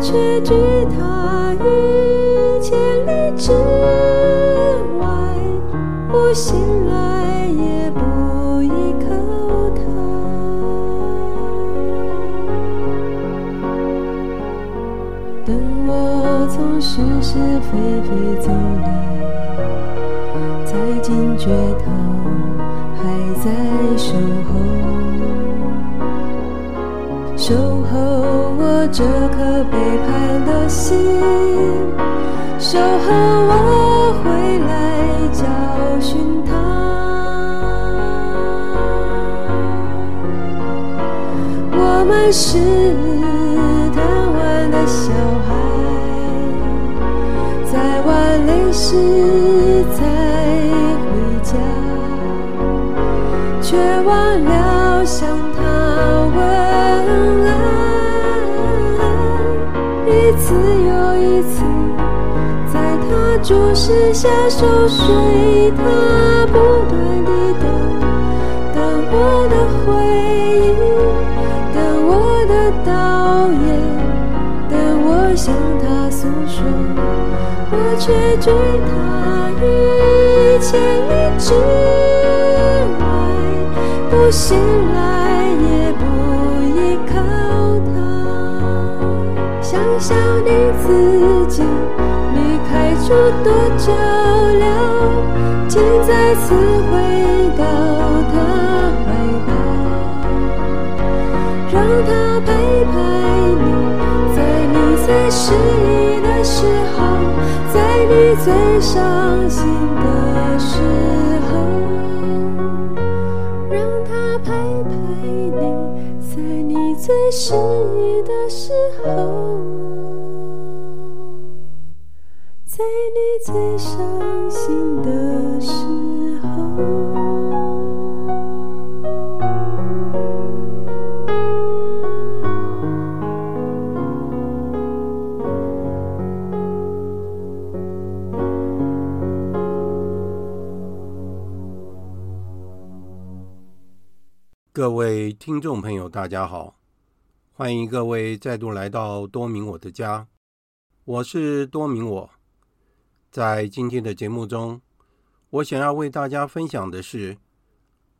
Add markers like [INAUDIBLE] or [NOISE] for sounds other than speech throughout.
却拒他于千里之外，不醒来也不依靠他。等我从是是非非走这颗背叛的心，守候我回来教训他。我们是注视下熟睡，他不断地等，等我的回应。导演，等我向他诉说，我却拒他于千里之外，不醒来也不依靠他。想想你自己开诸多久了，竟再次回到他怀抱，让他陪伴你，在你最。失意的时候，在你最伤心的时候，让他陪陪你，在你最失意的时候，各位听众朋友，大家好，欢迎各位再度来到多明我的家，我是多明我。在今天的节目中，我想要为大家分享的是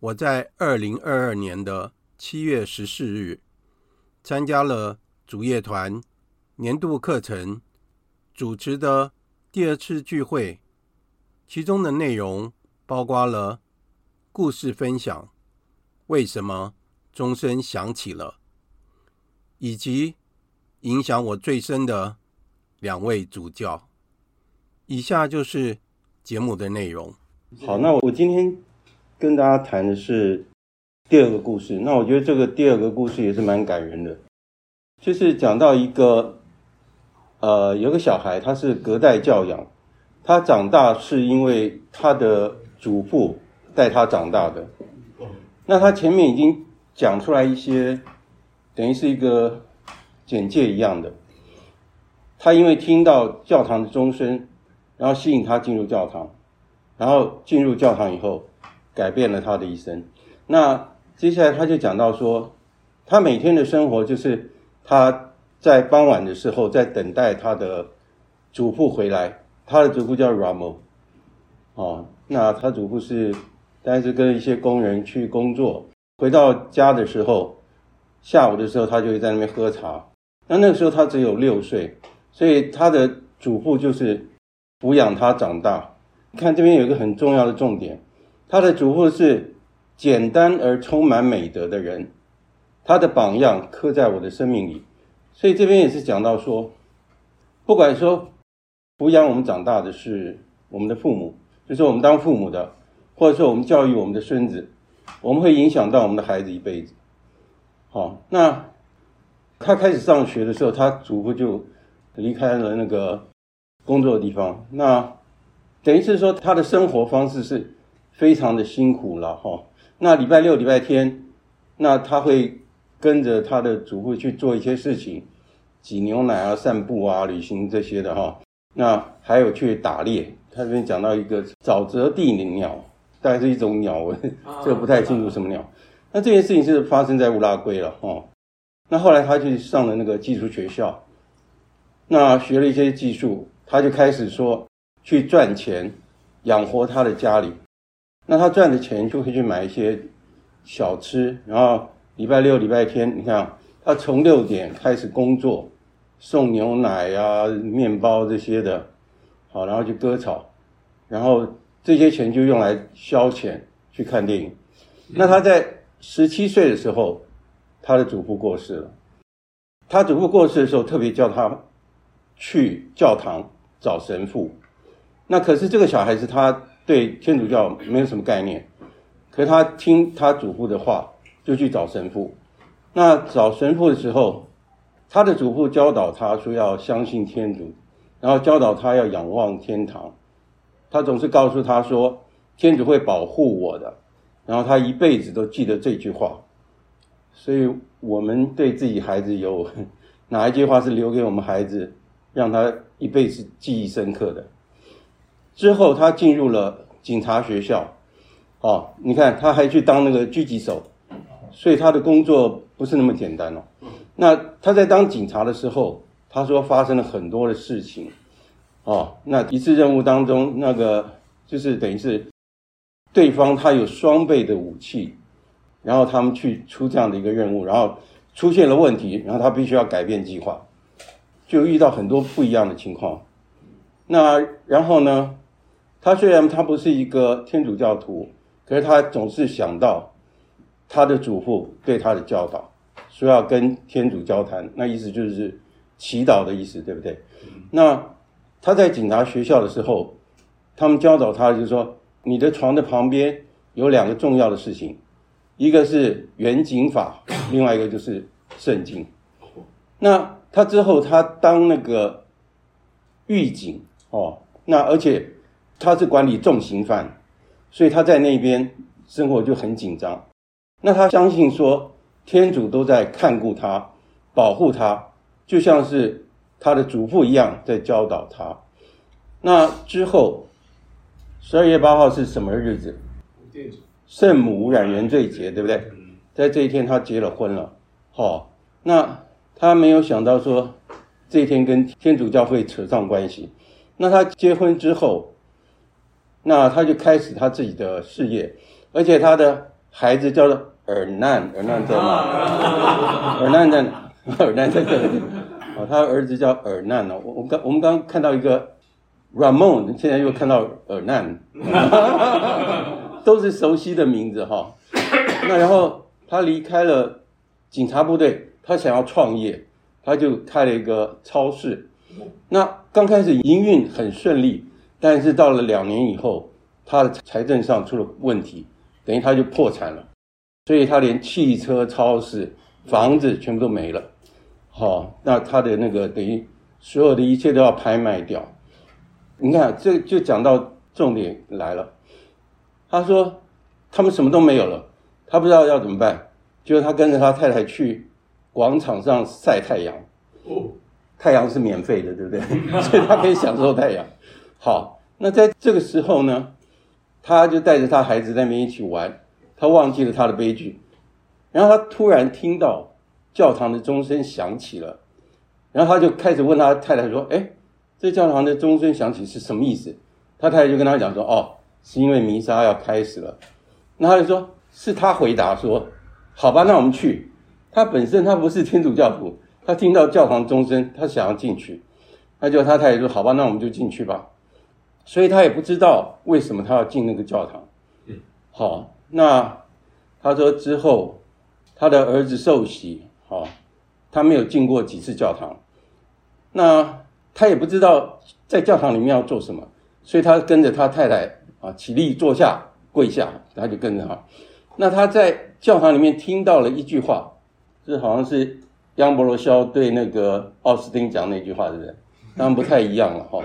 我在二零二二年的七月十四日参加了主业团年度课程主持的第二次聚会，其中的内容包括了故事分享。为什么钟声响起了？以及影响我最深的两位主教。以下就是节目的内容。好，那我今天跟大家谈的是第二个故事。那我觉得这个第二个故事也是蛮感人的，就是讲到一个呃，有个小孩，他是隔代教养，他长大是因为他的祖父带他长大的。那他前面已经讲出来一些，等于是一个简介一样的。他因为听到教堂的钟声，然后吸引他进入教堂，然后进入教堂以后，改变了他的一生。那接下来他就讲到说，他每天的生活就是他在傍晚的时候在等待他的祖父回来。他的祖父叫 Ramo，哦，那他祖父是。但是跟一些工人去工作，回到家的时候，下午的时候他就会在那边喝茶。那那个时候他只有六岁，所以他的祖父就是抚养他长大。看这边有一个很重要的重点，他的祖父是简单而充满美德的人，他的榜样刻在我的生命里。所以这边也是讲到说，不管说抚养我们长大的是我们的父母，就是我们当父母的。或者说，我们教育我们的孙子，我们会影响到我们的孩子一辈子。好，那他开始上学的时候，他祖父就离开了那个工作的地方。那等于是说，他的生活方式是非常的辛苦了哈。那礼拜六、礼拜天，那他会跟着他的祖父去做一些事情，挤牛奶啊、散步啊、旅行这些的哈。那还有去打猎。他这边讲到一个沼泽地灵鸟，大概是一种鸟，我 [LAUGHS] 这个不太清楚什么鸟。那这件事情是发生在乌拉圭了哈。那后来他去上了那个技术学校，那学了一些技术，他就开始说去赚钱养活他的家里。那他赚的钱就可以去买一些小吃，然后礼拜六、礼拜天，你看他从六点开始工作，送牛奶啊、面包这些的，好，然后去割草，然后这些钱就用来消遣去看电影。那他在十七岁的时候。他的祖父过世了，他祖父过世的时候，特别叫他去教堂找神父。那可是这个小孩子，他对天主教没有什么概念，可是他听他祖父的话，就去找神父。那找神父的时候，他的祖父教导他说要相信天主，然后教导他要仰望天堂。他总是告诉他说，天主会保护我的，然后他一辈子都记得这句话。所以，我们对自己孩子有 [LAUGHS] 哪一句话是留给我们孩子，让他一辈子记忆深刻的？之后，他进入了警察学校，哦，你看，他还去当那个狙击手，所以他的工作不是那么简单哦。那他在当警察的时候，他说发生了很多的事情，哦，那一次任务当中，那个就是等于是对方他有双倍的武器。然后他们去出这样的一个任务，然后出现了问题，然后他必须要改变计划，就遇到很多不一样的情况。那然后呢，他虽然他不是一个天主教徒，可是他总是想到他的祖父对他的教导，说要跟天主交谈，那意思就是祈祷的意思，对不对？那他在警察学校的时候，他们教导他就是说，你的床的旁边有两个重要的事情。一个是远景法，另外一个就是圣经。那他之后他当那个狱警哦，那而且他是管理重刑犯，所以他在那边生活就很紧张。那他相信说天主都在看顾他，保护他，就像是他的祖父一样在教导他。那之后十二月八号是什么日子？圣母无染原罪节，对不对？在这一天，他结了婚了。好、哦，那他没有想到说这一天跟天主教会扯上关系。那他结婚之后，那他就开始他自己的事业，而且他的孩子叫做尔难，尔难在哪？尔难在哪？尔难在这里。哦，他儿子叫尔难哦。我我刚我们刚看到一个 Ramon，现在又看到尔难。[LAUGHS] 都是熟悉的名字哈，那然后他离开了警察部队，他想要创业，他就开了一个超市。那刚开始营运很顺利，但是到了两年以后，他的财政上出了问题，等于他就破产了，所以他连汽车、超市、房子全部都没了。好，那他的那个等于所有的一切都要拍卖掉。你看，这就讲到重点来了。他说：“他们什么都没有了，他不知道要怎么办。就是他跟着他太太去广场上晒太阳。太阳是免费的，对不对？[LAUGHS] 所以他可以享受太阳。好，那在这个时候呢，他就带着他孩子在那边一起玩。他忘记了他的悲剧，然后他突然听到教堂的钟声响起了，然后他就开始问他太太说：‘哎，这教堂的钟声响起是什么意思？’他太太就跟他讲说：‘哦。’是因为弥撒要开始了，那他就说，是他回答说，好吧，那我们去。他本身他不是天主教徒，他听到教堂钟声，他想要进去，那就他太太说，好吧，那我们就进去吧。所以他也不知道为什么他要进那个教堂。好，那他说之后他的儿子受洗，好，他没有进过几次教堂，那他也不知道在教堂里面要做什么，所以他跟着他太太。啊，起立，坐下，跪下，他就跟着他。那他在教堂里面听到了一句话，这好像是杨伯罗肖对那个奥斯汀讲那句话，对不对？当然不太一样了哈。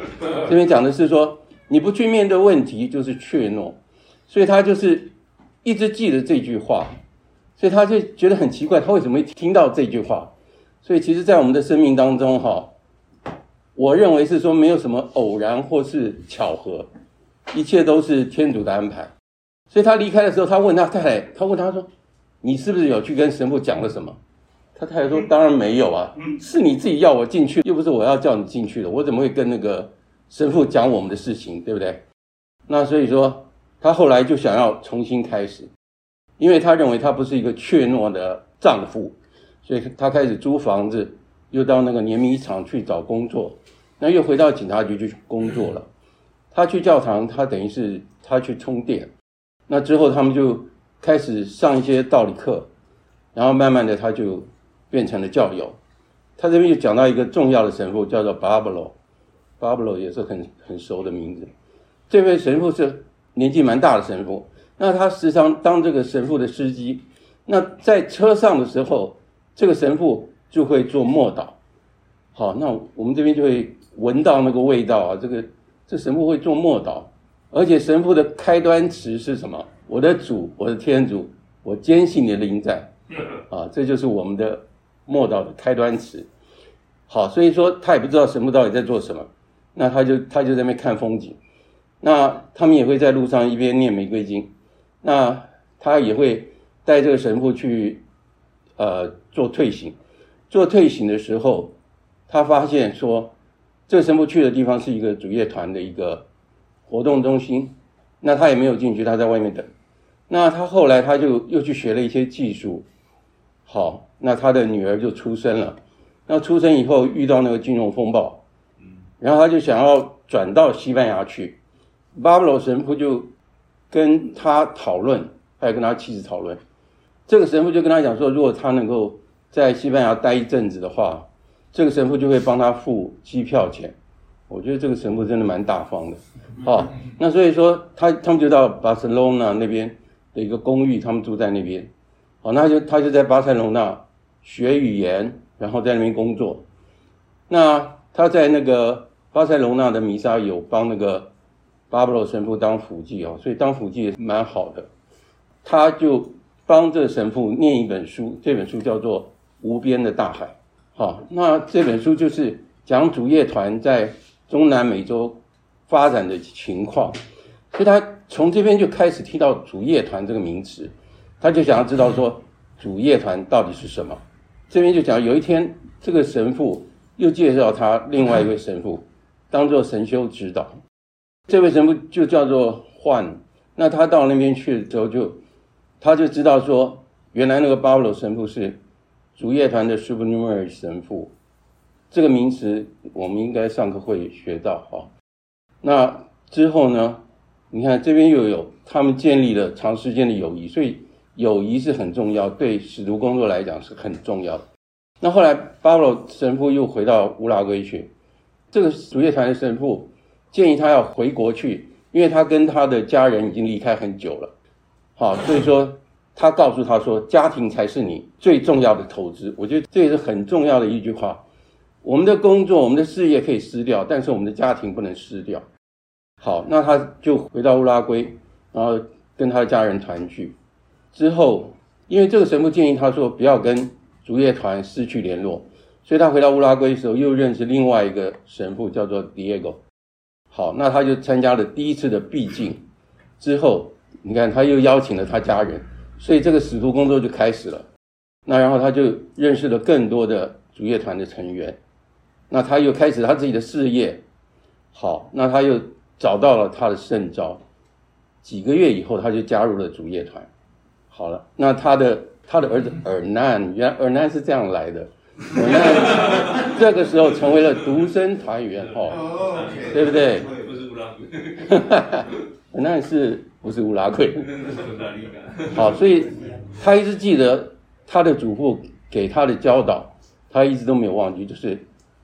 这边讲的是说，你不去面对问题就是怯懦，所以他就是一直记得这句话，所以他就觉得很奇怪，他为什么会听到这句话？所以其实，在我们的生命当中哈，我认为是说没有什么偶然或是巧合，一切都是天主的安排。所以他离开的时候，他问他太太，他问他说：“你是不是有去跟神父讲了什么？”他太太说：“当然没有啊，是你自己要我进去，又不是我要叫你进去的。我怎么会跟那个神父讲我们的事情，对不对？”那所以说，他后来就想要重新开始，因为他认为他不是一个怯懦的丈夫，所以他开始租房子，又到那个碾米厂去找工作，那又回到警察局去工作了。他去教堂，他等于是他去充电。那之后，他们就开始上一些道理课，然后慢慢的他就。变成了教友，他这边又讲到一个重要的神父，叫做巴布罗，巴布罗也是很很熟的名字。这位神父是年纪蛮大的神父，那他时常当这个神父的司机。那在车上的时候，这个神父就会做默祷。好，那我们这边就会闻到那个味道啊，这个这神父会做默祷，而且神父的开端词是什么？我的主，我的天主，我坚信你的灵在。[LAUGHS] 啊，这就是我们的。默祷的开端词，好，所以说他也不知道神父到底在做什么，那他就他就在那边看风景，那他们也会在路上一边念玫瑰经，那他也会带这个神父去，呃，做退行，做退行的时候，他发现说，这神父去的地方是一个主业团的一个活动中心，那他也没有进去，他在外面等，那他后来他就又去学了一些技术。好，那他的女儿就出生了。那出生以后遇到那个金融风暴，然后他就想要转到西班牙去。巴布罗神父就跟他讨论，还有跟他妻子讨论。这个神父就跟他讲说，如果他能够在西班牙待一阵子的话，这个神父就会帮他付机票钱。我觉得这个神父真的蛮大方的。[LAUGHS] 好，那所以说他他们就到巴塞隆纳那边的一个公寓，他们住在那边。哦，那就他就在巴塞隆纳学语言，然后在那边工作。那他在那个巴塞隆纳的弥撒有帮那个巴布罗神父当辅祭哦，所以当辅祭蛮好的。他就帮这个神父念一本书，这本书叫做《无边的大海》。好，那这本书就是讲主业团在中南美洲发展的情况，所以他从这边就开始提到主业团这个名词。他就想要知道说，主业团到底是什么？这边就讲有一天，这个神父又介绍他另外一位神父，当做神修指导。这位神父就叫做幻。那他到那边去的时候，就他就知道说，原来那个巴布罗神父是主乐团的 supernumerary 神父。这个名词我们应该上课会学到哈。那之后呢，你看这边又有他们建立了长时间的友谊，所以。友谊是很重要，对使徒工作来讲是很重要的。那后来巴布罗神父又回到乌拉圭去，这个主乐团的神父建议他要回国去，因为他跟他的家人已经离开很久了。好，所以说他告诉他说，家庭才是你最重要的投资。我觉得这也是很重要的一句话。我们的工作、我们的事业可以失掉，但是我们的家庭不能失掉。好，那他就回到乌拉圭，然后跟他的家人团聚。之后，因为这个神父建议他说不要跟竹叶团失去联络，所以他回到乌拉圭的时候又认识另外一个神父，叫做 Diego。好，那他就参加了第一次的避静。之后，你看他又邀请了他家人，所以这个使徒工作就开始了。那然后他就认识了更多的主业团的成员。那他又开始他自己的事业。好，那他又找到了他的圣招。几个月以后，他就加入了主业团。好了，那他的他的儿子尔南，原来尔南是这样来的，尔南这个时候成为了独生团员，哦，对不对？不是乌拉圭，[LAUGHS] 尔南是不是乌拉圭？[LAUGHS] 好，所以他一直记得他的祖父给他的教导，他一直都没有忘记，就是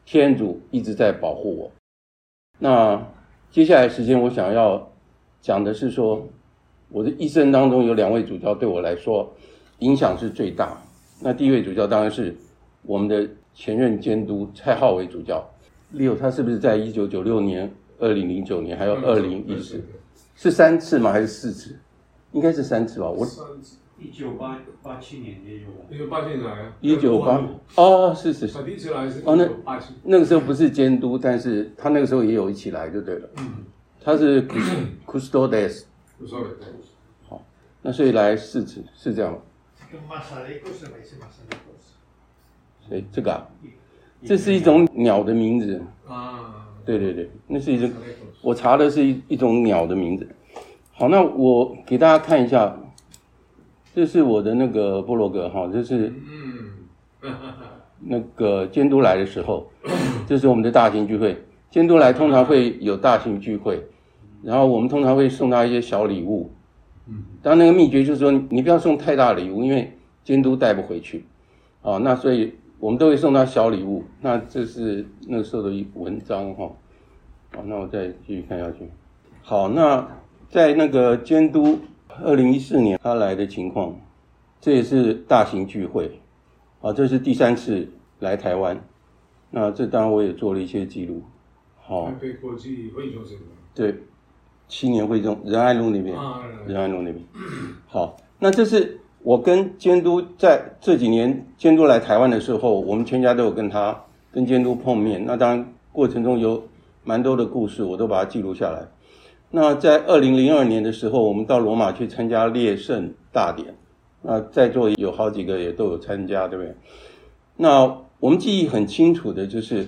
天主一直在保护我。那接下来时间我想要讲的是说。我的一生当中有两位主教对我来说影响是最大。那第一位主教当然是我们的前任监督蔡浩伟主教。Leo 他是不是在一九九六年、二零零九年还有二零一四，是三次吗？还是四次？应该是三次吧。我一九八八七年也有，一九八七年来啊。一九八哦，是是是。第一次来是哦，那那个时候不是监督，但是他那个时候也有一起来就对了。嗯，他是 [CLEARS THROAT] custodes。custodes，好，那所以来四次是这样吗？跟马萨雷古斯没是马萨雷古斯。所以这个啊，这是一种鸟的名字。啊，对对对，那是一种，我查的是一一种鸟的名字。好，那我给大家看一下，这是我的那个部落格哈，这是嗯，那个监督来的时候，这是我们的大型聚会。监督来通常会有大型聚会，然后我们通常会送他一些小礼物。嗯，当然那个秘诀就是说，你不要送太大礼物，因为监督带不回去。啊，那所以我们都会送他小礼物。那这是那个时候的一文章哈。好，那我再继续看下去。好，那在那个监督二零一四年他来的情况，这也是大型聚会。啊，这是第三次来台湾。那这当然我也做了一些记录。好，台北国际会议中心。对，七年会中仁爱路那边，啊，仁爱路那边。好，那这是我跟监督在这几年监督来台湾的时候，我们全家都有跟他跟监督碰面。那当然过程中有蛮多的故事，我都把它记录下来。那在二零零二年的时候，我们到罗马去参加列圣大典。那在座有好几个也都有参加，对不对？那我们记忆很清楚的就是。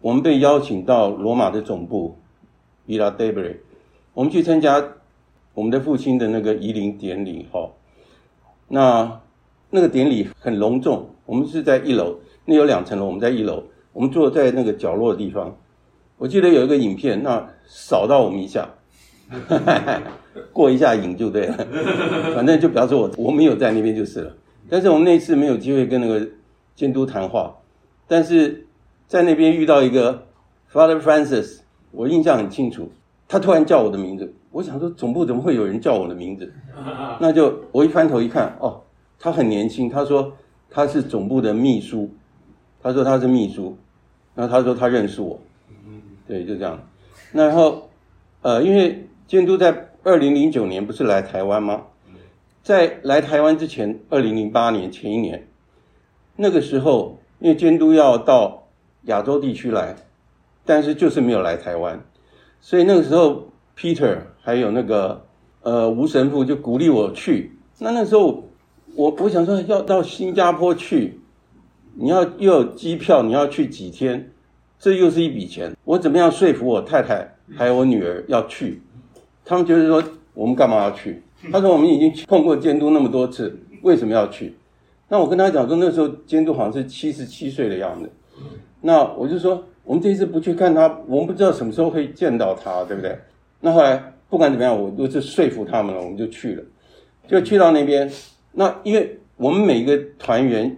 我们被邀请到罗马的总部，Villa Debole，我们去参加我们的父亲的那个移灵典礼。哈，那那个典礼很隆重，我们是在一楼，那有两层楼，我们在一楼，我们坐在那个角落的地方。我记得有一个影片，那扫到我们一下，[LAUGHS] 过一下瘾就对了，[LAUGHS] 反正就表示我我没有在那边就是了。但是我们那次没有机会跟那个监督谈话，但是。在那边遇到一个 Father Francis，我印象很清楚，他突然叫我的名字，我想说总部怎么会有人叫我的名字？[LAUGHS] 那就我一翻头一看，哦，他很年轻，他说他是总部的秘书，他说他是秘书，然后他说他认识我，对，就这样。然后，呃，因为监督在二零零九年不是来台湾吗？在来台湾之前，二零零八年前一年，那个时候因为监督要到。亚洲地区来，但是就是没有来台湾，所以那个时候 Peter 还有那个呃吴神父就鼓励我去。那那时候我我想说要到新加坡去，你要又有机票，你要去几天，这又是一笔钱。我怎么样说服我太太还有我女儿要去？他们觉得说我们干嘛要去？他说我们已经碰过监督那么多次，为什么要去？那我跟他讲说那时候监督好像是七十七岁的样子。那我就说，我们这次不去看他，我们不知道什么时候会见到他，对不对？那后来不管怎么样，我就是说服他们了，我们就去了，就去到那边。那因为我们每一个团员，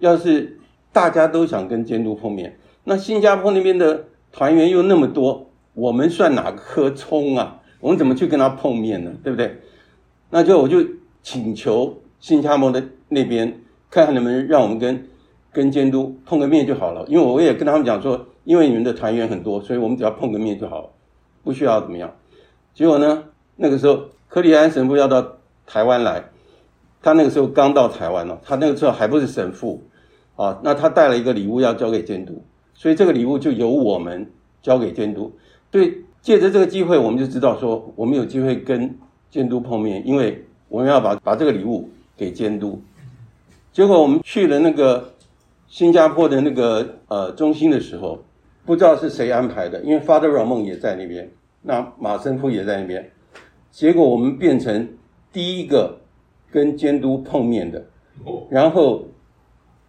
要是大家都想跟监督碰面，那新加坡那边的团员又那么多，我们算哪颗葱啊？我们怎么去跟他碰面呢？对不对？那就我就请求新加坡的那边，看看能不能让我们跟。跟监督碰个面就好了，因为我也跟他们讲说，因为你们的团员很多，所以我们只要碰个面就好了，不需要怎么样。结果呢，那个时候柯里安神父要到台湾来，他那个时候刚到台湾了，他那个时候还不是神父啊，那他带了一个礼物要交给监督，所以这个礼物就由我们交给监督。所以借着这个机会，我们就知道说，我们有机会跟监督碰面，因为我们要把把这个礼物给监督。结果我们去了那个。新加坡的那个呃中心的时候，不知道是谁安排的，因为 Father Ramon 也在那边，那马神父也在那边，结果我们变成第一个跟监督碰面的，然后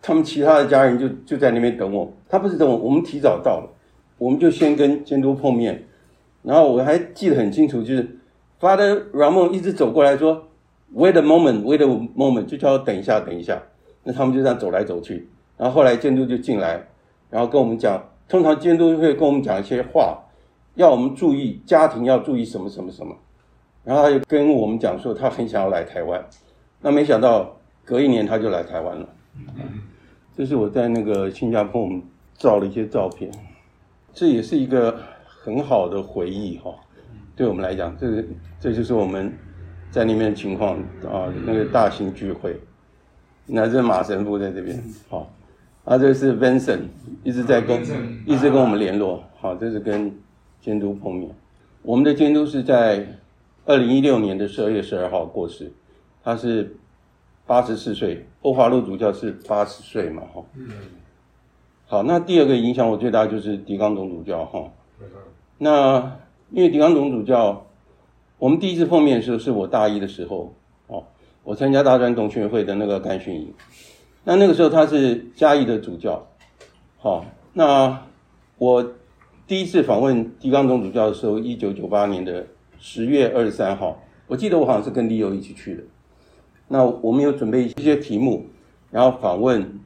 他们其他的家人就就在那边等我，他不是等我，我们提早到了，我们就先跟监督碰面，然后我还记得很清楚，就是 Father Ramon 一直走过来说 Wait a moment, wait a moment，就叫我等一下，等一下，那他们就这样走来走去。然后后来监督就进来，然后跟我们讲，通常监督会跟我们讲一些话，要我们注意家庭要注意什么什么什么。然后他就跟我们讲说，他很想要来台湾。那没想到隔一年他就来台湾了。这是我在那个新加坡我们照了一些照片，这也是一个很好的回忆哈。对我们来讲，这这就是我们在那边的情况啊，那个大型聚会。那这马神父在这边，好，啊，这是 Vincent 一直在跟一直跟我们联络，好，这是跟监督碰面。我们的监督是在二零一六年的十二月十二号过世，他是八十四岁，欧华路主教是八十岁嘛，哈。好，那第二个影响我最大就是狄刚总主教，哈。那因为狄刚总主教，我们第一次碰面的时候是我大一的时候，哦，我参加大专同学会的那个干训营，那那个时候他是嘉义的主教，好，那我。第一次访问狄刚总主教的时候，一九九八年的十月二十三号，我记得我好像是跟利友一起去的。那我们有准备一些题目，然后访问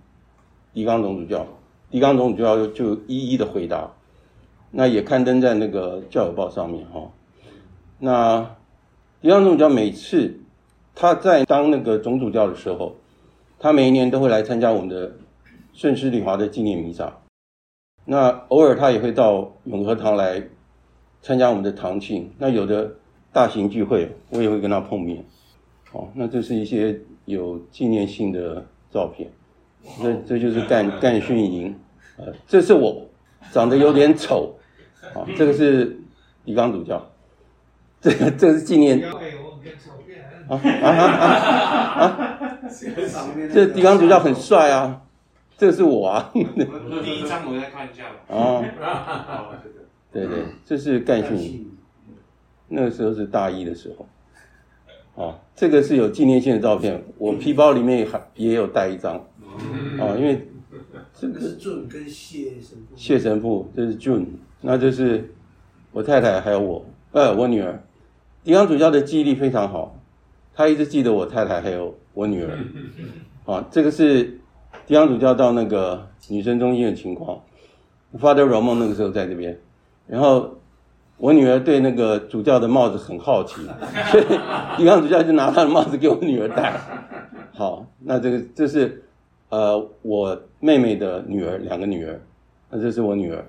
狄刚总主教，狄刚总主教就一一的回答。那也刊登在那个教友报上面哈。那狄刚总主教每次他在当那个总主教的时候，他每一年都会来参加我们的圣施礼华的纪念弥撒。那偶尔他也会到永和堂来参加我们的堂庆，那有的大型聚会，我也会跟他碰面。哦，那这是一些有纪念性的照片。这这就是干干训营，呃，这是我长得有点丑，啊，这个是李刚主教，这个这个是纪念。啊啊啊啊啊！这狄刚主教很帅啊。这是我啊！第一张我再看一下。吧。啊，[LAUGHS] 对对，这是干训营，那个时候是大一的时候。哦，这个是有纪念性的照片，我皮包里面还也有带一张。哦，因为这个是 June 跟谢神父。谢神父，这是 June，那就是我太太还有我，呃，我女儿。迪昂主教的记忆力非常好，他一直记得我太太还有我女儿。[LAUGHS] 啊，这个是。迪昂主教到那个女生中心的情况，Father Ramon 那个时候在这边，然后我女儿对那个主教的帽子很好奇，[LAUGHS] 所以狄刚主教就拿他的帽子给我女儿戴。好，那这个这是呃我妹妹的女儿，两个女儿，那这是我女儿。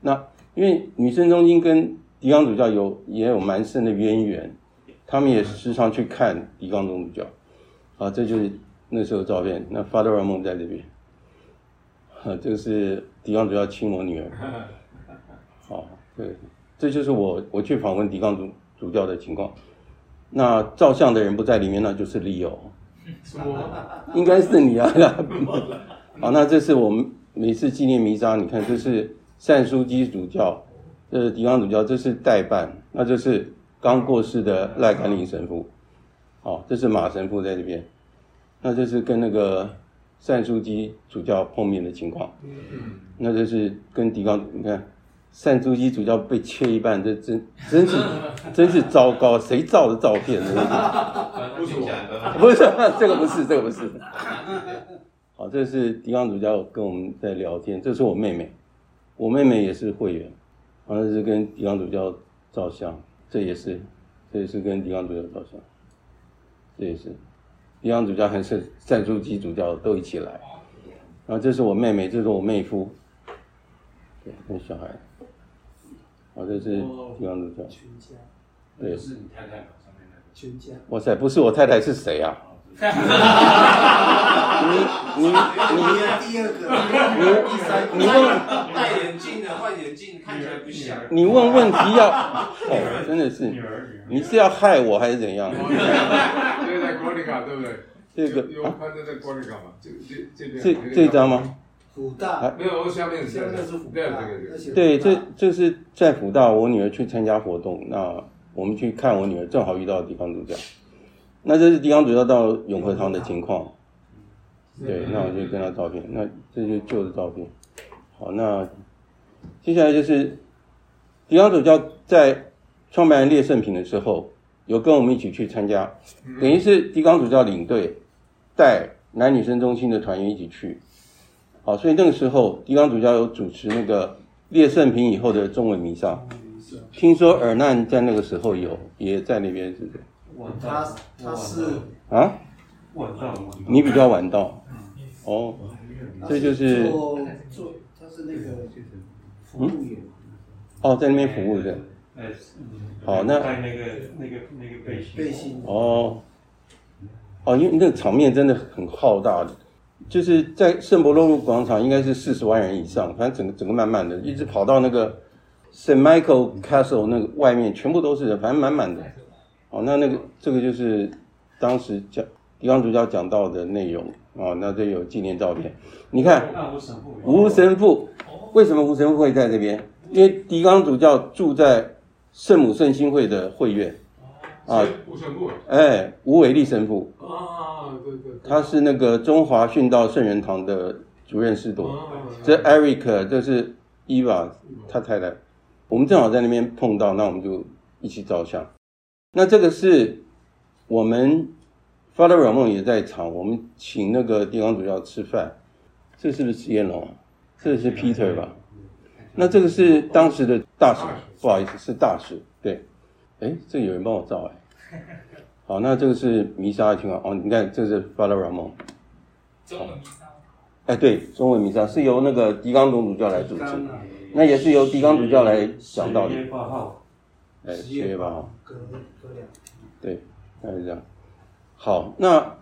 那因为女生中心跟狄刚主教有也有蛮深的渊源，他们也时常去看狄刚总主教。啊，这就是。那时候照片，那 Father Ramon 在这边，啊，这个是狄刚主教亲我女儿，[LAUGHS] 好，对，这就是我我去访问狄刚主主教的情况。那照相的人不在里面，那就是 Leo，[LAUGHS] 应该是你啊，[LAUGHS] 好，那这是我们每次纪念弥撒，你看这是善书基主教，这是狄刚主教，这是代办，那这是刚过世的赖甘霖神父，好，这是马神父在这边。那这是跟那个善书基主教碰面的情况，那这是跟狄刚，你看单枢机主教被切一半，这真真是真是糟糕，谁照的照片？不是我，不是这个不是这个不是。好，这是狄刚主教跟我们在聊天，这是我妹妹，我妹妹也是会员，好像是跟狄刚主教照相，这也是这也是跟狄刚主教照相，这也是。狄刚主教还是善珠基主教都一起来，然后这是我妹妹，这是我妹夫，对，跟小孩，好，这是地方主教，全家，对，是你太太上面那个全家，哇塞，不是我太太是谁啊？你你你第二个，你第三个，你。问戴眼镜的换眼镜看起来不像，你问问题要，哦，真的是，你是要害我还是怎样？这在郭里卡对不对？这个有看这在郭里卡吗？这这这边这这张吗？辅大没有，我下面下面是辅大，对，这这是在辅大，我女儿去参加活动，那我们去看我女儿，正好遇到狄刚主教。那这是狄刚主教到永和堂的情况，对，那我就跟他照片，那这就是旧的照片。好，那接下来就是狄刚主教在创办人列圣品的时候，有跟我们一起去参加，等于是狄刚主教领队带男女生中心的团员一起去。好，所以那个时候狄刚主教有主持那个列圣品以后的中文弥撒，听说尔难在那个时候有也在那边，是不是？他他是啊，晚到，你比较晚到，哦，这就是做做他是那个服务员，哦，在那边服务的，哎，好那带那个那个那个背心，背心。哦，哦，因为那个场面真的很浩大的，就是在圣伯多禄广场应该是四十万人以上，反正整个整个满满的，一直跑到那个 Saint Michael Castle 那个外面，全部都是人，反正满满的。哦，那那个这个就是当时讲狄刚主教讲到的内容哦，那这有纪念照片，你看那吴神父，为什么吴神父会在这边？因为狄刚主教住在圣母圣心会的会院啊，吴神父哎，吴伟立神父，啊，对对，他是那个中华殉道圣人堂的主任司铎。这 Eric 这是 Eva 他太太，我们正好在那边碰到，那我们就一起照相。那这个是我们 Father Ramon 也在场，我们请那个地方主教吃饭。这是不是实验龙？这是 Peter 吧？那这个是当时的大使，不好意思，是大使。对，哎，这有人帮我照哎。好，那这个是弥撒的情况哦。你看，这是 Father Ramon。中文弥撒。哎，对，中文弥撒是由那个狄刚总主教来主持，那也是由狄刚主教来讲道的。十月八号。哎，十月八号。隔隔两。对，大概是这样。好，那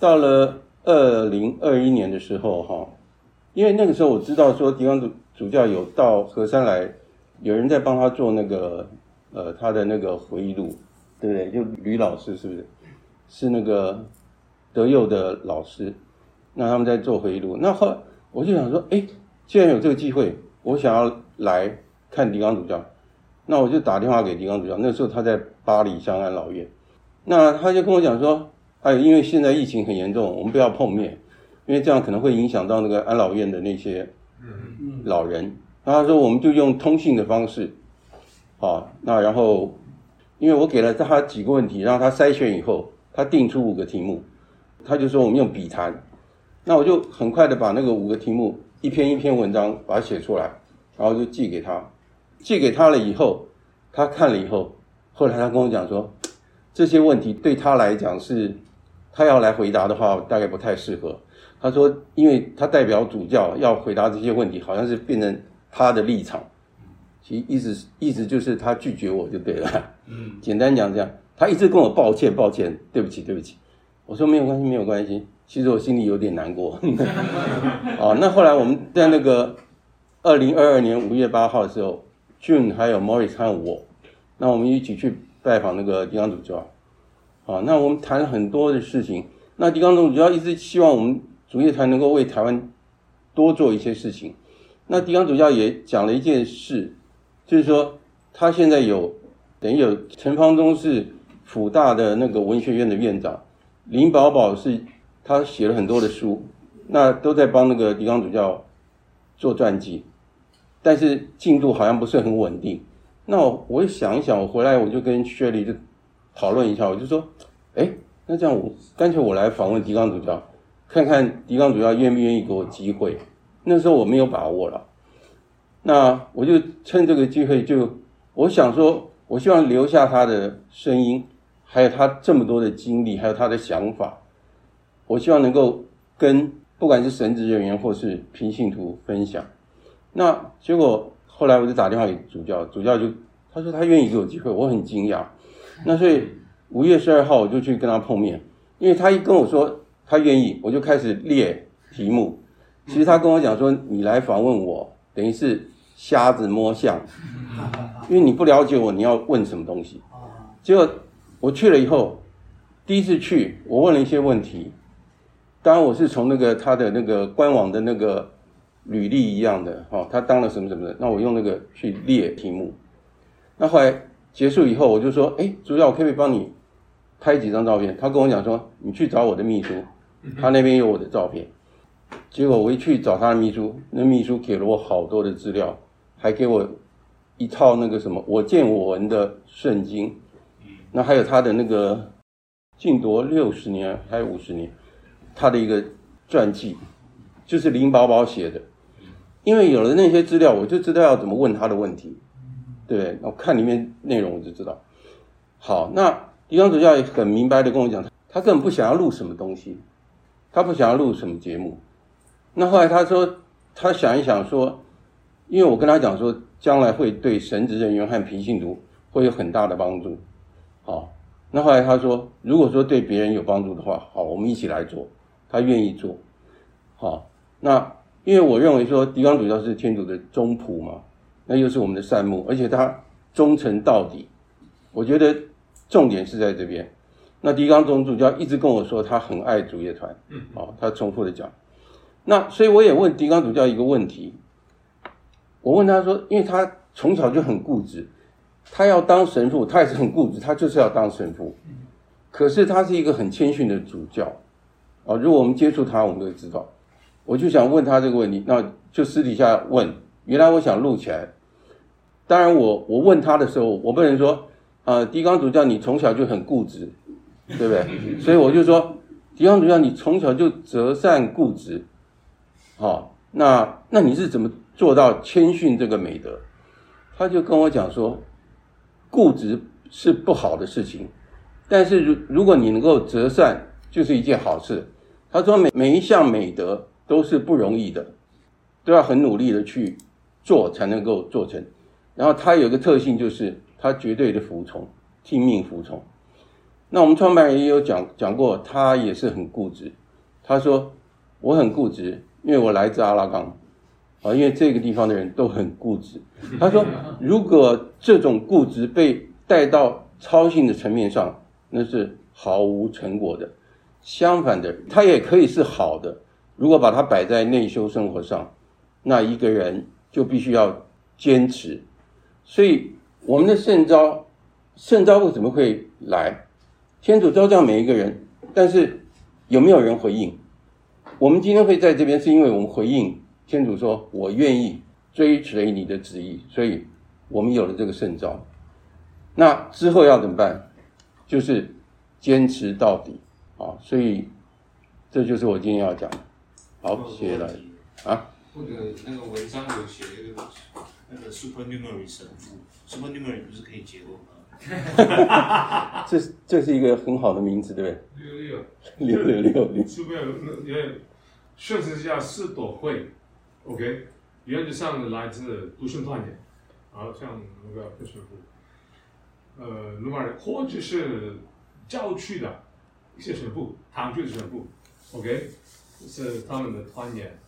到了二零二一年的时候，哈，因为那个时候我知道说狄刚主主教有到河山来，有人在帮他做那个呃他的那个回忆录，对不对？就吕老师是不是？是那个德佑的老师，那他们在做回忆录。那后来我就想说，哎，既然有这个机会，我想要来看狄刚主教。那我就打电话给狄刚主教，那时候他在巴黎香安老院，那他就跟我讲说，哎，因为现在疫情很严重，我们不要碰面，因为这样可能会影响到那个安老院的那些老人。然后他说，我们就用通信的方式，好，那然后因为我给了他几个问题，让他筛选以后，他定出五个题目，他就说我们用笔谈，那我就很快的把那个五个题目一篇一篇文章把它写出来，然后就寄给他。寄给他了以后，他看了以后，后来他跟我讲说，这些问题对他来讲是，他要来回答的话，大概不太适合。他说，因为他代表主教要回答这些问题，好像是变成他的立场。其实意思意思就是他拒绝我就对了。嗯，简单讲这样，他一直跟我抱歉抱歉，对不起对不起。我说没有关系没有关系，其实我心里有点难过。[LAUGHS] 哦，那后来我们在那个二零二二年五月八号的时候。June 还有 Morris 和我，那我们一起去拜访那个狄刚主教，啊，那我们谈了很多的事情。那狄刚主教一直希望我们主业团能够为台湾多做一些事情。那狄刚主教也讲了一件事，就是说他现在有等于有陈方中是辅大的那个文学院的院长，林宝宝是他写了很多的书，那都在帮那个狄刚主教做传记。但是进度好像不是很稳定，那我我想一想，我回来我就跟薛丽就讨论一下，我就说，哎，那这样我干脆我来访问狄刚主教，看看狄刚主教愿不愿意给我机会。那时候我没有把握了，那我就趁这个机会就，我想说，我希望留下他的声音，还有他这么多的经历，还有他的想法，我希望能够跟不管是神职人员或是平信徒分享。那结果后来我就打电话给主教，主教就他说他愿意给我机会，我很惊讶。那所以五月十二号我就去跟他碰面，因为他一跟我说他愿意，我就开始列题目。其实他跟我讲说，你来访问我，等于是瞎子摸象，因为你不了解我，你要问什么东西。结果我去了以后，第一次去我问了一些问题，当然我是从那个他的那个官网的那个。履历一样的，哈，他当了什么什么的，那我用那个去列题目。那后来结束以后，我就说，哎，主教，我可不可以帮你拍几张照片？他跟我讲说，你去找我的秘书，他那边有我的照片。结果我一去找他的秘书，那秘书给了我好多的资料，还给我一套那个什么我见我闻的圣经，那还有他的那个晋铎六十年还有五十年，他的一个传记，就是林宝宝写的。因为有了那些资料，我就知道要怎么问他的问题。对不对？我看里面内容我就知道。好，那狄刚主教也很明白的跟我讲，他根本不想要录什么东西，他不想要录什么节目。那后来他说，他想一想说，因为我跟他讲说，将来会对神职人员和平信徒会有很大的帮助。好，那后来他说，如果说对别人有帮助的话，好，我们一起来做，他愿意做。好，那因为我认为说，狄刚主教是天主的忠仆嘛，那又是我们的善牧，而且他忠诚到底，我觉得。重点是在这边。那狄刚总主教一直跟我说，他很爱主业团，嗯，好，他重复的讲。那所以我也问狄刚主教一个问题，我问他说，因为他从小就很固执，他要当神父，他也是很固执，他就是要当神父。可是他是一个很谦逊的主教，啊，如果我们接触他，我们都知道。我就想问他这个问题，那就私底下问。原来我想录起来，当然我我问他的时候，我不能说。啊，狄刚主教，你从小就很固执，对不对？所以我就说，狄刚主教，你从小就择善固执，好、那那你是怎么做到谦逊这个美德？他就跟我讲说，固执是不好的事情，但是如如果你能够折善，就是一件好事。他说每每一项美德都是不容易的，都要很努力的去做才能够做成。然后他有个特性就是。他绝对的服从，听命服从。那我们创办人也有讲讲过，他也是很固执。他说：“我很固执，因为我来自阿拉冈，啊，因为这个地方的人都很固执。”他说：“如果这种固执被带到操行的层面上，那是毫无成果的。相反的，他也可以是好的。如果把它摆在内修生活上，那一个人就必须要坚持。所以。”我们的圣召，圣召为什么会来？天主召叫每一个人，但是有没有人回应？我们今天会在这边，是因为我们回应天主说：“我愿意追随你的旨意。”所以，我们有了这个圣召。那之后要怎么办？就是坚持到底啊！所以，这就是我今天要讲的。好，谢谢大家。啊？或者那个文章有写一个那个 supernumerary 神父。Supernumerary 不是可以结婚吗？[LAUGHS] 这这是一个很好的名字，对不对？六六六六六。为圣十字架四朵会，OK，原则上来自独生锻炼，好像那个不神父，呃，另外或者是郊区的一些神父，堂区的神父，OK，是他们的锻炼，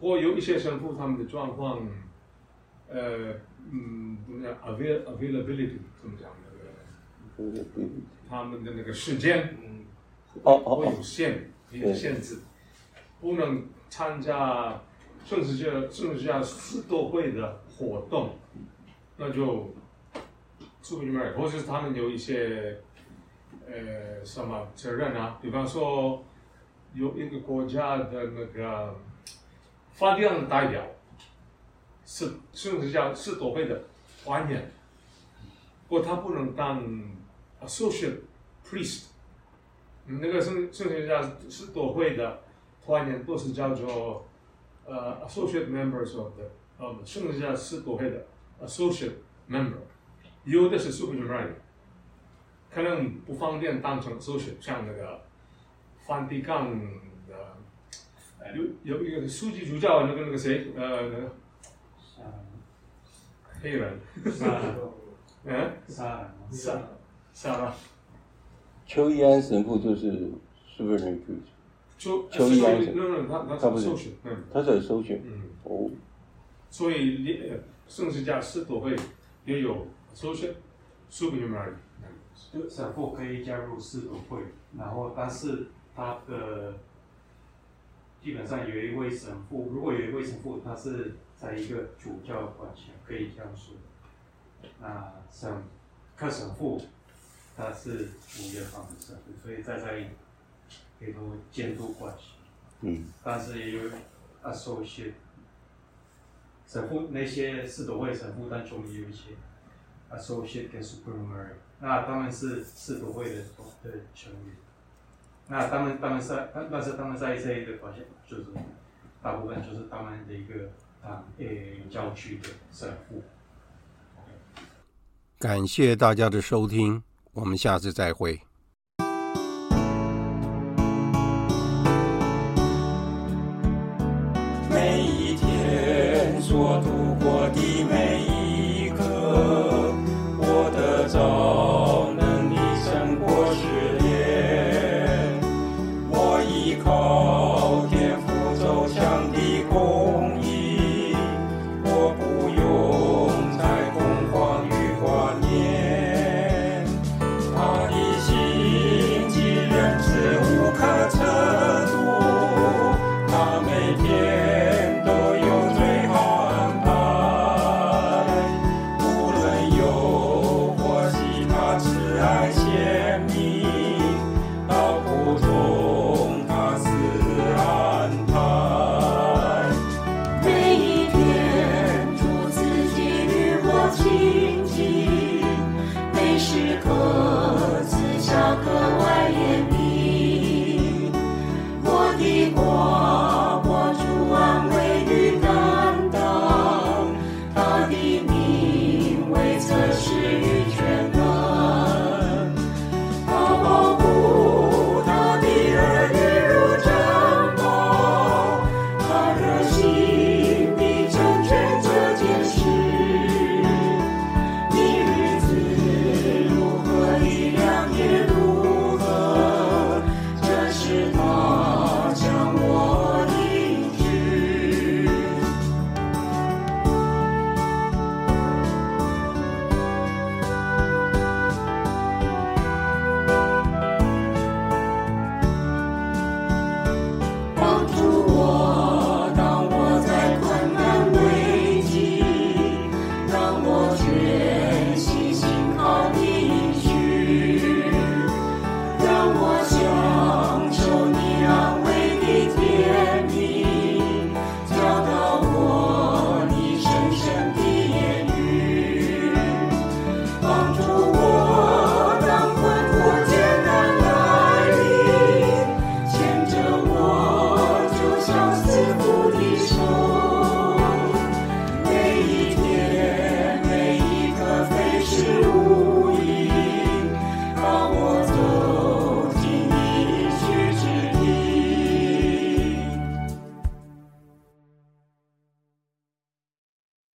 或有一些神父他们的状况，呃。嗯，怎么讲？avail availability 怎么讲那个？他们的那个时间，嗯，哦哦会有限，有限制，不能参加圣十字架圣十字架四朵会的活动，那就祝你们或者是他们有一些呃什么责任啊？比方说，有一个国家的那个发电的代表。是圣十字架四朵会的团员，不过他不能当 associate priest。那个圣圣十字架四朵会的团员都是叫做呃 associate members of the 呃圣十字架四朵会的 associate member，有的是 supernumerary，可能不方便当成 associate，像那个梵蒂冈的有有一个书记主教那个那个谁呃那个。黑人，嗯，杀了，杀，杀了。邱一安神父就是 supernumerary。邱邱一安神父，他不是，嗯，他是首选，嗯，哦。所以，圣十字架四朵会也有首选，supernumerary。就神父可以加入四朵会，然后但是他的基本上有一位神父，如果有一位神父，他是。在一个主教管辖可以这样说，那神克神父，他是主教方的神父，所以在这里可以做监督关系。嗯。但是也有 associate 神父那些四朵会神父当中也有一些 associate 跟 supernumerary，那他们是四朵会的的成员。那他们他们在但但是他们在这一个关系就是大部分就是他们的一个。啊，诶，郊区的神父。感谢大家的收听，我们下次再会。